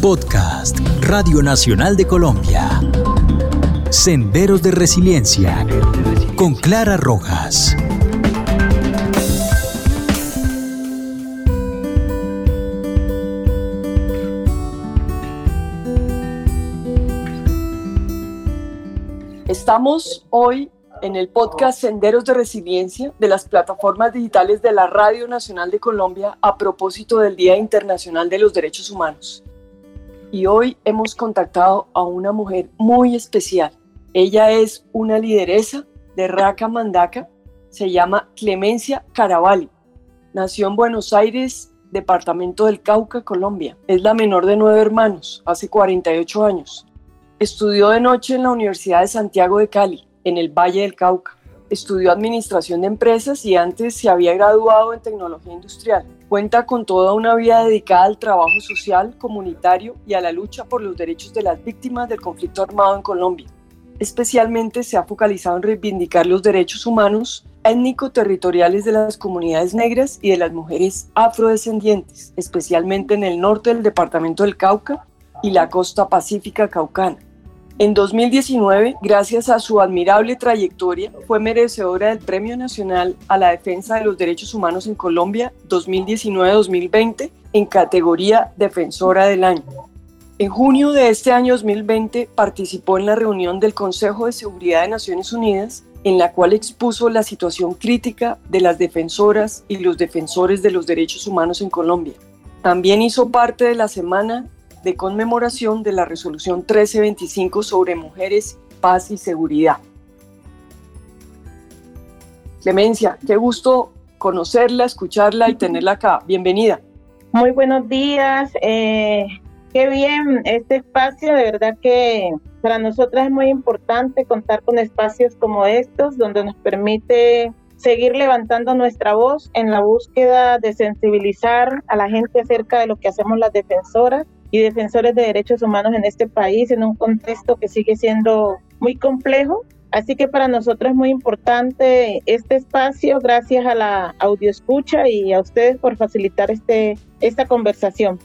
Podcast Radio Nacional de Colombia. Senderos de Resiliencia con Clara Rojas. Estamos hoy en el podcast Senderos de Resiliencia de las plataformas digitales de la Radio Nacional de Colombia a propósito del Día Internacional de los Derechos Humanos. Y hoy hemos contactado a una mujer muy especial. Ella es una lideresa de Raca Mandaca, se llama Clemencia Caravalli. Nació en Buenos Aires, departamento del Cauca, Colombia. Es la menor de nueve hermanos, hace 48 años. Estudió de noche en la Universidad de Santiago de Cali en el Valle del Cauca. Estudió administración de empresas y antes se había graduado en tecnología industrial. Cuenta con toda una vida dedicada al trabajo social, comunitario y a la lucha por los derechos de las víctimas del conflicto armado en Colombia. Especialmente se ha focalizado en reivindicar los derechos humanos étnico-territoriales de las comunidades negras y de las mujeres afrodescendientes, especialmente en el norte del departamento del Cauca y la costa pacífica caucana. En 2019, gracias a su admirable trayectoria, fue merecedora del Premio Nacional a la Defensa de los Derechos Humanos en Colombia 2019-2020 en categoría Defensora del Año. En junio de este año 2020 participó en la reunión del Consejo de Seguridad de Naciones Unidas en la cual expuso la situación crítica de las defensoras y los defensores de los derechos humanos en Colombia. También hizo parte de la Semana de conmemoración de la resolución 1325 sobre mujeres, paz y seguridad. Clemencia, qué gusto conocerla, escucharla y tenerla acá. Bienvenida. Muy buenos días. Eh, qué bien este espacio. De verdad que para nosotras es muy importante contar con espacios como estos, donde nos permite seguir levantando nuestra voz en la búsqueda de sensibilizar a la gente acerca de lo que hacemos las defensoras y defensores de derechos humanos en este país en un contexto que sigue siendo muy complejo. Así que para nosotros es muy importante este espacio, gracias a la audioescucha y a ustedes por facilitar este, esta conversación.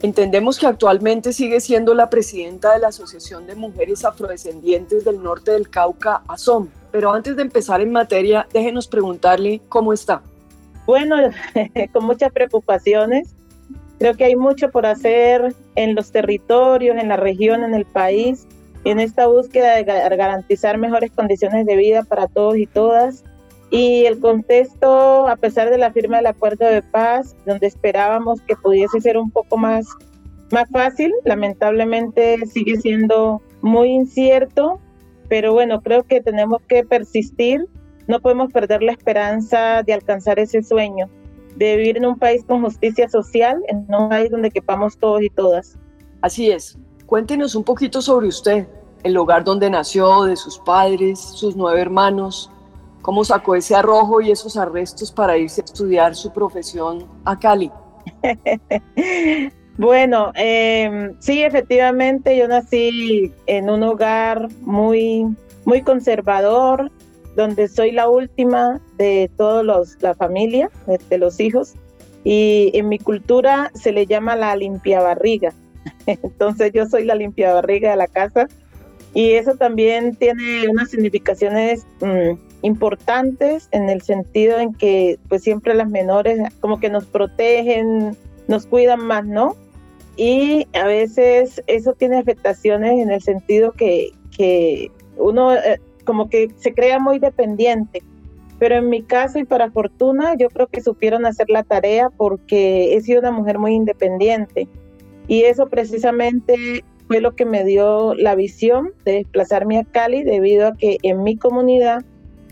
Entendemos que actualmente sigue siendo la presidenta de la Asociación de Mujeres Afrodescendientes del Norte del Cauca, ASOM. Pero antes de empezar en materia, déjenos preguntarle cómo está. Bueno, con muchas preocupaciones. Creo que hay mucho por hacer en los territorios, en la región, en el país, en esta búsqueda de garantizar mejores condiciones de vida para todos y todas. Y el contexto, a pesar de la firma del acuerdo de paz, donde esperábamos que pudiese ser un poco más, más fácil, lamentablemente sigue siendo muy incierto, pero bueno, creo que tenemos que persistir, no podemos perder la esperanza de alcanzar ese sueño de vivir en un país con justicia social, en un país donde quepamos todos y todas. Así es. Cuéntenos un poquito sobre usted, el hogar donde nació, de sus padres, sus nueve hermanos, cómo sacó ese arrojo y esos arrestos para irse a estudiar su profesión a Cali. bueno, em, sí, efectivamente, yo nací en un hogar muy, muy conservador, donde soy la última de toda la familia, de, los hijos, y en mi cultura se le llama la limpia barriga. Entonces yo soy la limpia barriga de la casa y eso también tiene unas significaciones mm, importantes en el sentido en que pues siempre las menores como que nos protegen, nos cuidan más, ¿no? Y a veces eso tiene afectaciones en el sentido que, que uno eh, como que se crea muy dependiente. Pero en mi caso y para fortuna, yo creo que supieron hacer la tarea porque he sido una mujer muy independiente. Y eso precisamente fue lo que me dio la visión de desplazarme a Cali debido a que en mi comunidad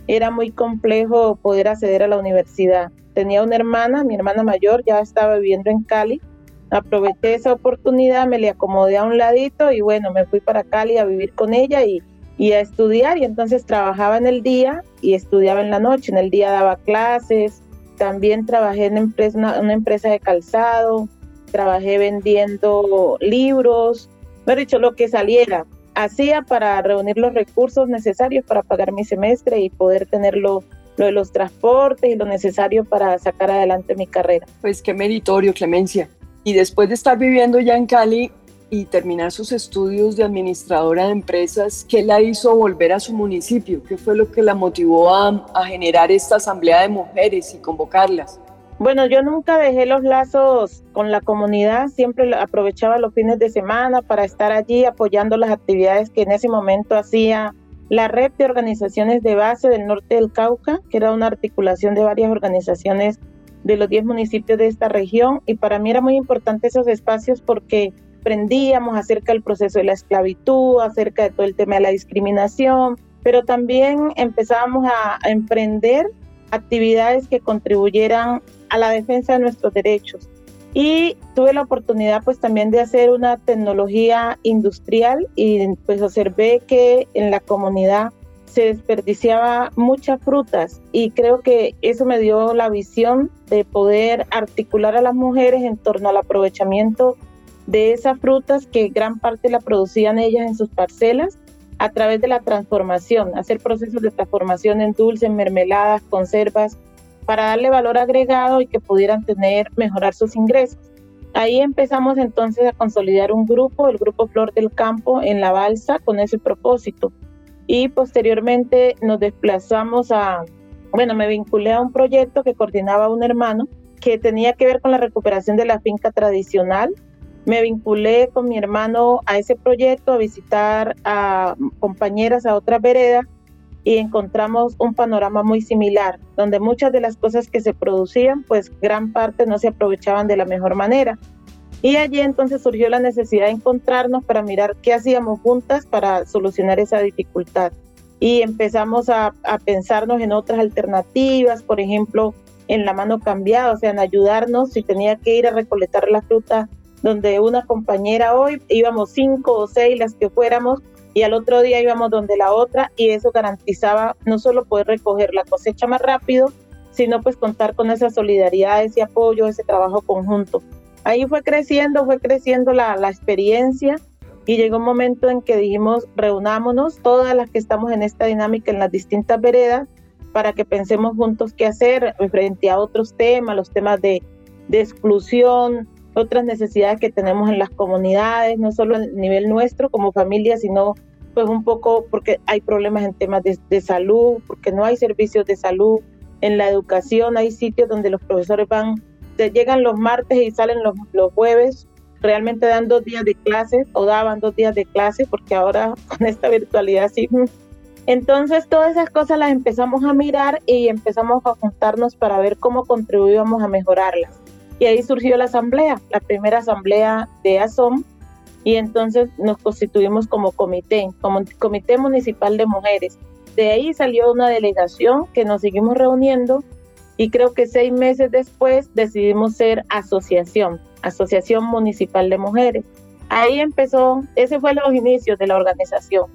era muy complejo poder acceder a la universidad. Tenía una hermana, mi hermana mayor ya estaba viviendo en Cali. Aproveché esa oportunidad, me le acomodé a un ladito y bueno, me fui para Cali a vivir con ella y y a estudiar y entonces trabajaba en el día y estudiaba en la noche. En el día daba clases, también trabajé en una, empresa de calzado, trabajé vendiendo libros, he dicho, lo que saliera. Hacía para reunir los recursos necesarios para pagar mi semestre y poder tener lo, lo de los transportes y lo necesario para sacar adelante mi carrera. Pues qué meritorio, Clemencia. Y después de estar viviendo ya en Cali, y terminar sus estudios de administradora de empresas, ¿qué la hizo volver a su municipio? ¿Qué fue lo que la motivó a, a generar esta asamblea de mujeres y convocarlas? Bueno, yo nunca dejé los lazos con la comunidad, siempre aprovechaba los fines de semana para estar allí apoyando las actividades que en ese momento hacía la red de organizaciones de base del norte del Cauca, que era una articulación de varias organizaciones de los 10 municipios de esta región y para mí era muy importante esos espacios porque aprendíamos acerca del proceso de la esclavitud, acerca de todo el tema de la discriminación, pero también empezábamos a, a emprender actividades que contribuyeran a la defensa de nuestros derechos. Y tuve la oportunidad pues también de hacer una tecnología industrial y pues observé que en la comunidad se desperdiciaba muchas frutas y creo que eso me dio la visión de poder articular a las mujeres en torno al aprovechamiento de esas frutas que gran parte la producían ellas en sus parcelas a través de la transformación, hacer procesos de transformación en dulces, mermeladas, conservas, para darle valor agregado y que pudieran tener, mejorar sus ingresos. Ahí empezamos entonces a consolidar un grupo, el grupo Flor del Campo en la Balsa, con ese propósito. Y posteriormente nos desplazamos a, bueno, me vinculé a un proyecto que coordinaba un hermano que tenía que ver con la recuperación de la finca tradicional. Me vinculé con mi hermano a ese proyecto, a visitar a compañeras a otras veredas y encontramos un panorama muy similar, donde muchas de las cosas que se producían, pues gran parte no se aprovechaban de la mejor manera. Y allí entonces surgió la necesidad de encontrarnos para mirar qué hacíamos juntas para solucionar esa dificultad. Y empezamos a, pensarnos en otras alternativas, por ejemplo, en la mano cambiada, o sea, en ayudarnos si tenía que ir a recolectar la fruta donde una compañera hoy íbamos cinco o seis las que fuéramos y al otro día íbamos donde la otra y eso garantizaba no solo poder recoger la cosecha más rápido, sino pues contar con esa solidaridad, ese apoyo, ese trabajo conjunto. Ahí fue creciendo, fue creciendo la, la experiencia y llegó un momento en que dijimos, reunámonos todas las que estamos en esta dinámica en las distintas veredas para que pensemos juntos qué hacer frente a otros temas, los temas de, de exclusión, otras necesidades que tenemos en las comunidades, no solo a nivel nuestro como familia, sino pues un poco porque hay problemas en temas de, salud, porque no hay servicios de salud. En la educación hay sitios donde los profesores van, llegan los martes y salen los, jueves, realmente dan dos días de clases o daban dos días de clases, porque ahora con esta virtualidad sí. Entonces todas esas cosas las empezamos a mirar y empezamos a juntarnos para ver cómo contribuíamos a mejorarlas. Y ahí surgió la asamblea, la primera asamblea de ASOM, y entonces nos constituimos como comité, como Comité Municipal de Mujeres. De ahí salió una delegación que nos seguimos reuniendo y creo que seis meses después decidimos ser asociación, Asociación Municipal de Mujeres. Ahí empezó, ese fue los inicios de la organización.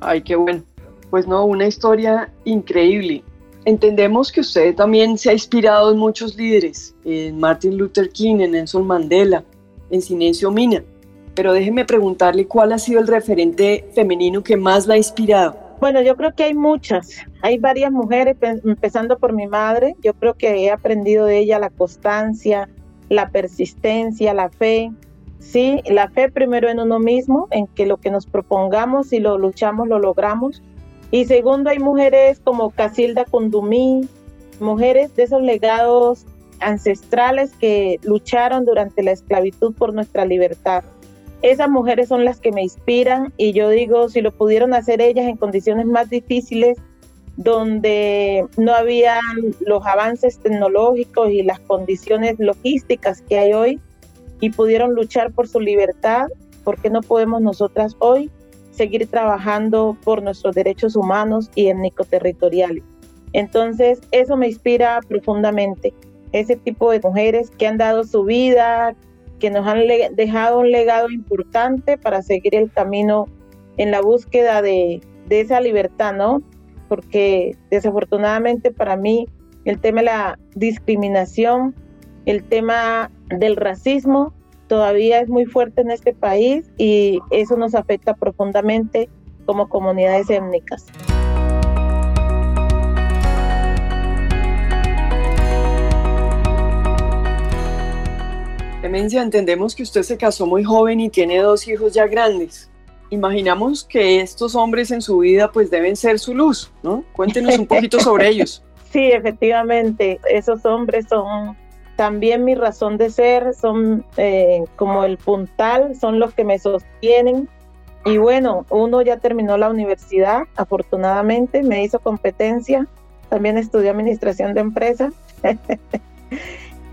Ay, qué bueno. Pues no, una historia increíble. Entendemos que usted también se ha inspirado en muchos líderes, en Martin Luther King, en Nelson Mandela, en Silencio Mina, pero déjeme preguntarle cuál ha sido el referente femenino que más la ha inspirado. Bueno, yo creo que hay muchas, hay varias mujeres, empezando por mi madre, yo creo que he aprendido de ella la constancia, la persistencia, la fe, sí, la fe primero en uno mismo, en que lo que nos propongamos y lo luchamos, lo logramos, y segundo, hay mujeres como Casilda Condumí, mujeres de esos legados ancestrales que lucharon durante la esclavitud por nuestra libertad. Esas mujeres son las que me inspiran y yo digo, si lo pudieron hacer ellas en condiciones más difíciles, donde no habían los avances tecnológicos y las condiciones logísticas que hay hoy, y pudieron luchar por su libertad, ¿por qué no podemos nosotras hoy seguir trabajando por nuestros derechos humanos y étnico-territoriales. Entonces, eso me inspira profundamente. Ese tipo de mujeres que han dado su vida, que nos han dejado un legado importante para seguir el camino en la búsqueda de, de esa libertad, ¿no? Porque desafortunadamente para mí el tema de la discriminación, el tema del racismo, todavía es muy fuerte en este país y eso nos afecta profundamente como comunidades étnicas. Clemencia, entendemos que usted se casó muy joven y tiene dos hijos ya grandes. Imaginamos que estos hombres en su vida pues deben ser su luz, ¿no? Cuéntenos un poquito sobre ellos. Sí, efectivamente, esos hombres son también mi razón de ser, son eh, como el puntal, son los que me sostienen. Y bueno, uno ya terminó la universidad, afortunadamente, me hizo competencia, también estudió administración de empresas.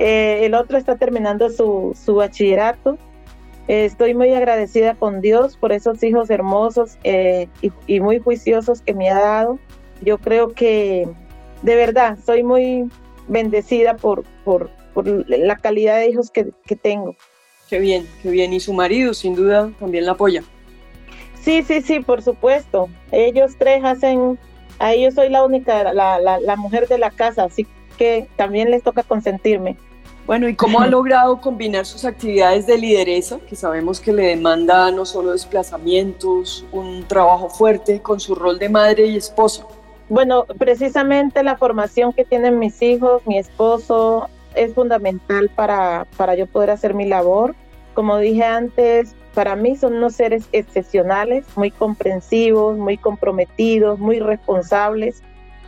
Eh, el otro está terminando su, su bachillerato. Eh, estoy muy agradecida con Dios por esos hijos hermosos y, y muy juiciosos que me ha dado. Yo creo que de verdad, soy muy bendecida por, por, la calidad de hijos que, tengo. Qué bien, qué bien. Y su marido, sin duda, también la apoya. Sí, sí, sí, por supuesto. Ellos tres hacen, a ellos soy la única, la, la, mujer de la casa, así que también les toca consentirme. Bueno, ¿y cómo ha logrado combinar sus actividades de lideresa, que sabemos que le demanda no solo desplazamientos, un trabajo fuerte, con su rol de madre y esposa? Bueno, precisamente la formación que tienen mis hijos, mi esposo, es fundamental para, para yo poder hacer mi labor. Como dije antes, para mí son unos seres excepcionales, muy comprensivos, muy comprometidos, muy responsables,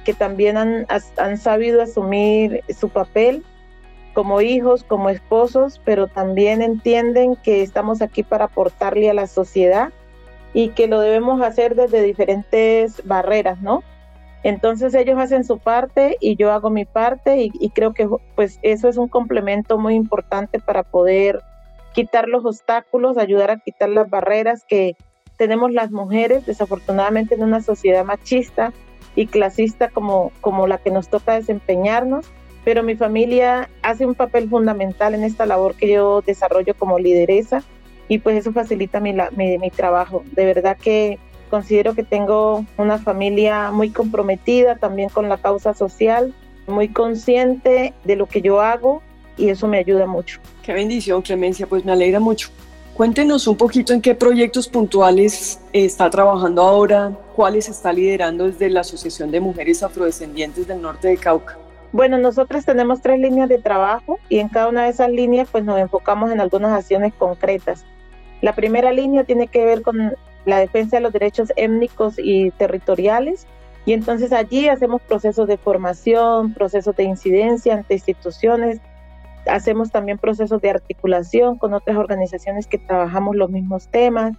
que también han, han sabido asumir su papel como hijos, como esposos, pero también entienden que estamos aquí para aportarle a la sociedad y que lo debemos hacer desde diferentes barreras, ¿no? Entonces ellos hacen su parte y yo hago mi parte y, creo que pues eso es un complemento muy importante para poder quitar los obstáculos, ayudar a quitar las barreras que tenemos las mujeres, desafortunadamente en una sociedad machista y clasista como, como la que nos toca desempeñarnos, pero mi familia hace un papel fundamental en esta labor que yo desarrollo como lideresa y pues eso facilita mi, mi, mi trabajo. De verdad que Considero que tengo una familia muy comprometida también con la causa social, muy consciente de lo que yo hago y eso me ayuda mucho. Qué bendición, Clemencia, pues me alegra mucho. Cuéntenos un poquito en qué proyectos puntuales está trabajando ahora, cuáles está liderando desde la Asociación de Mujeres Afrodescendientes del Norte de Cauca. Bueno, nosotros tenemos tres líneas de trabajo y en cada una de esas líneas pues nos enfocamos en algunas acciones concretas. La primera línea tiene que ver con la defensa de los derechos étnicos y territoriales. Y entonces allí hacemos procesos de formación, procesos de incidencia ante instituciones, hacemos también procesos de articulación con otras organizaciones que trabajamos los mismos temas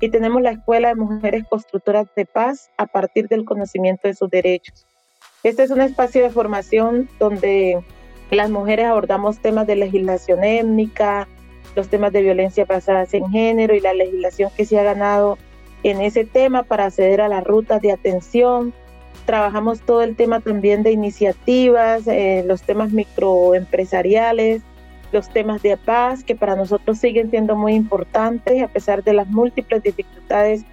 y tenemos la Escuela de Mujeres Constructoras de Paz a partir del conocimiento de sus derechos. Este es un espacio de formación donde las mujeres abordamos temas de legislación étnica, los temas de violencia basada en género y la legislación que se ha ganado en ese tema para acceder a las rutas de atención. Trabajamos todo el tema también de iniciativas, eh, los temas microempresariales, los temas de paz, que para nosotros siguen siendo muy importantes a pesar de las múltiples dificultades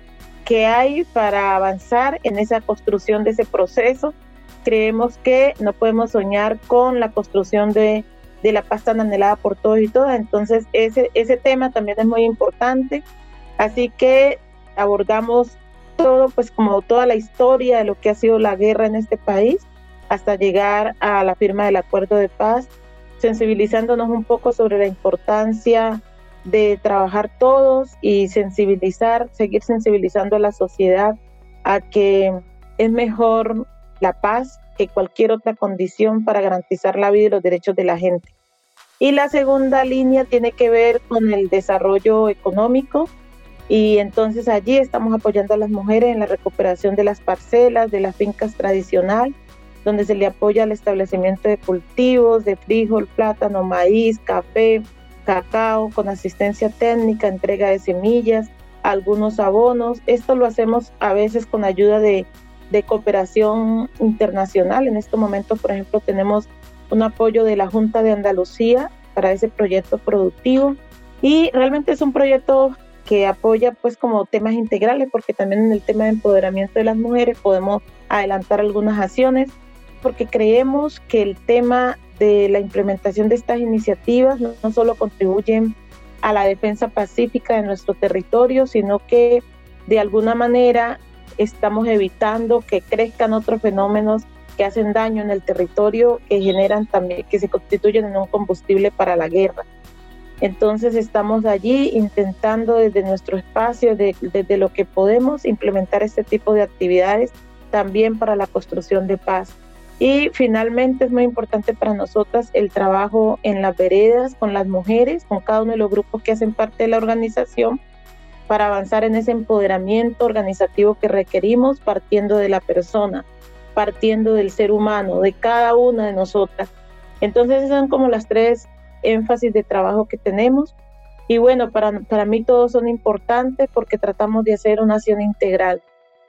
que hay para avanzar en esa construcción de ese proceso. Creemos que no podemos soñar con la construcción de de la paz tan anhelada por todos y todas. Entonces, ese, ese tema también es muy importante. Así que abordamos todo, pues como toda la historia de lo que ha sido la guerra en este país, hasta llegar a la firma del acuerdo de paz, sensibilizándonos un poco sobre la importancia de trabajar todos y sensibilizar, seguir sensibilizando a la sociedad a que es mejor la paz que cualquier otra condición para garantizar la vida y los derechos de la gente. Y la segunda línea tiene que ver con el desarrollo económico y entonces allí estamos apoyando a las mujeres en la recuperación de las parcelas, de las fincas tradicional, donde se le apoya al establecimiento de cultivos de frijol, plátano, maíz, café, cacao, con asistencia técnica, entrega de semillas, algunos abonos. Esto lo hacemos a veces con ayuda de de cooperación internacional. En estos momentos, por ejemplo, tenemos un apoyo de la Junta de Andalucía para ese proyecto productivo y realmente es un proyecto que apoya pues como temas integrales porque también en el tema de empoderamiento de las mujeres podemos adelantar algunas acciones porque creemos que el tema de la implementación de estas iniciativas no, no solo contribuyen a la defensa pacífica de nuestro territorio, sino que de alguna manera estamos evitando que crezcan otros fenómenos que hacen daño en el territorio, que generan también, que se constituyen en un combustible para la guerra. Entonces estamos allí intentando desde nuestro espacio, desde lo que podemos, implementar este tipo de actividades también para la construcción de paz. Y finalmente es muy importante para nosotras el trabajo en las veredas con las mujeres, con cada uno de los grupos que hacen parte de la organización, para avanzar en ese empoderamiento organizativo que requerimos partiendo de la persona, partiendo del ser humano, de cada una de nosotras. Entonces son como las tres énfasis de trabajo que tenemos. Y bueno, para, para mí todos son importantes porque tratamos de hacer una acción integral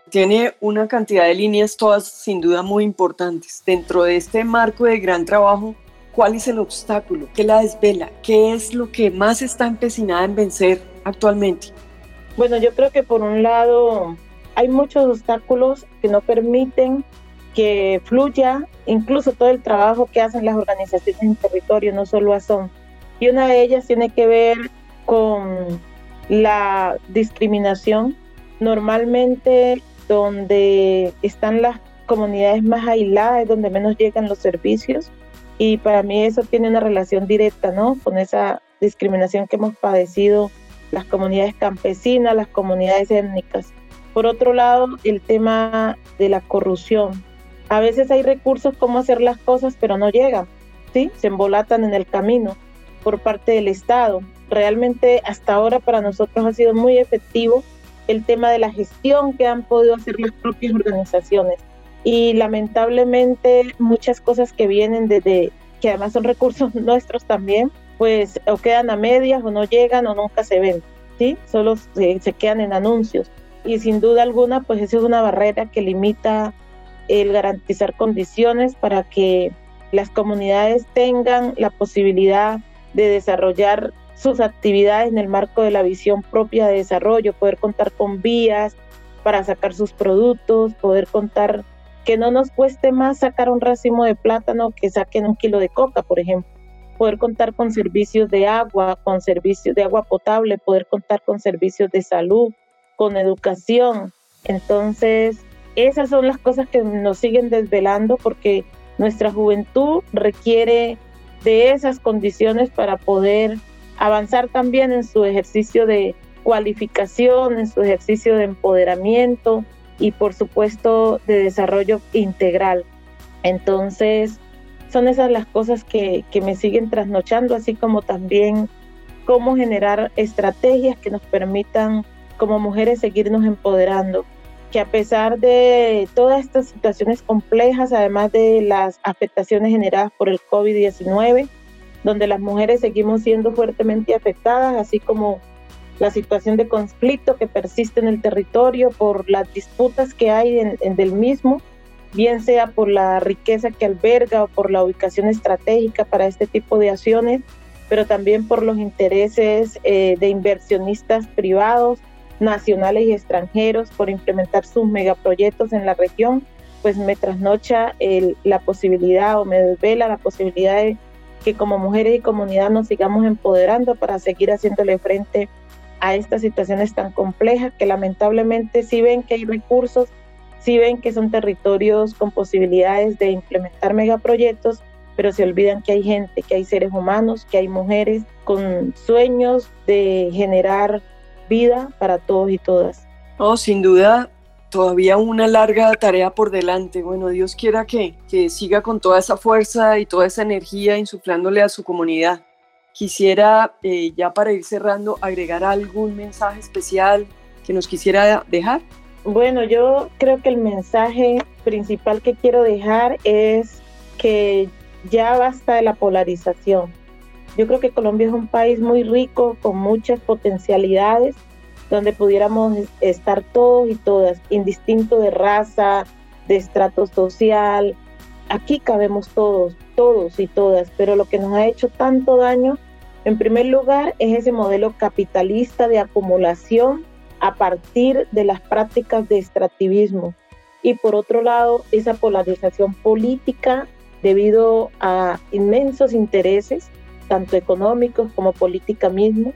tiene una cantidad de líneas todas sin duda muy importantes. Dentro de este marco de gran trabajo, ¿cuál es el obstáculo? ¿Qué la desvela? ¿Qué es lo que más está empecinada en vencer actualmente? Bueno, yo creo que por un lado hay muchos obstáculos que no permiten que fluya incluso todo el trabajo que hacen las organizaciones en territorio, no solo ASON. Y una de ellas tiene que ver con la discriminación. Normalmente donde están las comunidades más aisladas, donde menos llegan los servicios. Y para mí eso tiene una relación directa, ¿no? Con esa discriminación que hemos padecido las comunidades campesinas, las comunidades étnicas. Por otro lado, el tema de la corrupción. A veces hay recursos como hacer las cosas, pero no llegan, ¿sí? Se embolatan en el camino por parte del Estado. Realmente hasta ahora para nosotros ha sido muy efectivo el tema de la gestión que han podido hacer las propias organizaciones. Y lamentablemente muchas cosas que vienen desde, que además son recursos nuestros también, pues o quedan a medias o no llegan o nunca se ven, ¿sí? Solo se, se quedan en anuncios. Y sin duda alguna, pues esa es una barrera que limita el garantizar condiciones para que las comunidades tengan la posibilidad de desarrollar sus actividades en el marco de la visión propia de desarrollo, poder contar con vías para sacar sus productos, poder contar que no nos cueste más sacar un racimo de plátano que saquen un kilo de coca, por ejemplo. Poder contar con servicios de agua, con servicios de agua potable, poder contar con servicios de salud, con educación. Entonces, esas son las cosas que nos siguen desvelando porque nuestra juventud requiere de esas condiciones para poder avanzar también en su ejercicio de cualificación, en su ejercicio de empoderamiento y por supuesto de desarrollo integral. Entonces, son esas las cosas que, que me siguen trasnochando, así como también cómo generar estrategias que nos permitan como mujeres seguirnos empoderando, que a pesar de todas estas situaciones complejas, además de las afectaciones generadas por el COVID-19, donde las mujeres seguimos siendo fuertemente afectadas, así como la situación de conflicto que persiste en el territorio por las disputas que hay en, del mismo, bien sea por la riqueza que alberga o por la ubicación estratégica para este tipo de acciones, pero también por los intereses eh, de inversionistas privados, nacionales y extranjeros, por implementar sus megaproyectos en la región, pues me trasnocha la posibilidad o me desvela la posibilidad de que como mujeres y comunidad nos sigamos empoderando para seguir haciéndole frente a estas situaciones tan complejas que lamentablemente sí ven que hay recursos, sí ven que son territorios con posibilidades de implementar megaproyectos, pero se olvidan que hay gente, que hay seres humanos, que hay mujeres con sueños de generar vida para todos y todas. Oh, sin duda, todavía una larga tarea por delante. Bueno, Dios quiera que, que siga con toda esa fuerza y toda esa energía insuflándole a su comunidad. Quisiera, eh, ya para ir cerrando, agregar algún mensaje especial que nos quisiera dejar. Bueno, yo creo que el mensaje principal que quiero dejar es que ya basta de la polarización. Yo creo que Colombia es un país muy rico, con muchas potencialidades, donde pudiéramos estar todos y todas, indistinto de raza, de estrato social. Aquí cabemos todos, todos y todas, pero lo que nos ha hecho tanto daño, en primer lugar, es ese modelo capitalista de acumulación a partir de las prácticas de extractivismo. Y por otro lado, esa polarización política debido a inmensos intereses, tanto económicos como política mismo,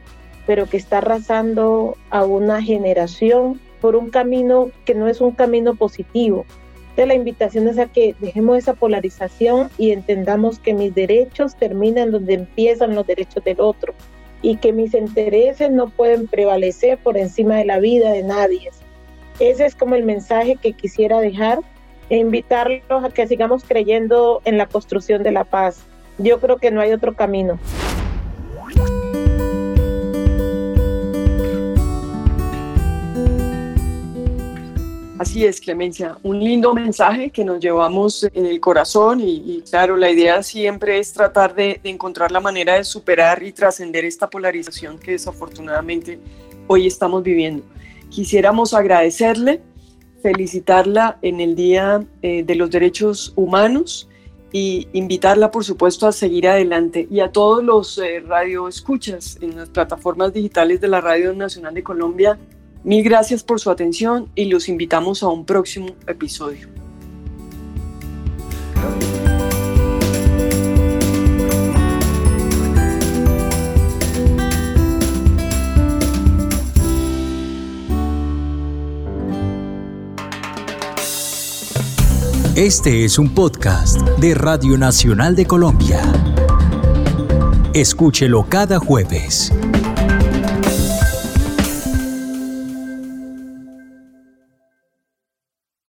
pero que está arrasando a una generación por un camino que no es un camino positivo. Entonces la invitación es a que dejemos esa polarización y entendamos que mis derechos terminan donde empiezan los derechos del otro y que mis intereses no pueden prevalecer por encima de la vida de nadie. Ese es como el mensaje que quisiera dejar e invitarlos a que sigamos creyendo en la construcción de la paz. Yo creo que no hay otro camino. Así es, Clemencia, un lindo mensaje que nos llevamos en el corazón y, claro, la idea siempre es tratar de, encontrar la manera de superar y trascender esta polarización que desafortunadamente hoy estamos viviendo. Quisiéramos agradecerle, felicitarla en el Día eh, de los Derechos Humanos y invitarla, por supuesto, a seguir adelante. Y a todos los eh, radioescuchas en las plataformas digitales de la Radio Nacional de Colombia, Mil gracias por su atención y los invitamos a un próximo episodio. Este es un podcast de Radio Nacional de Colombia. Escúchelo cada jueves.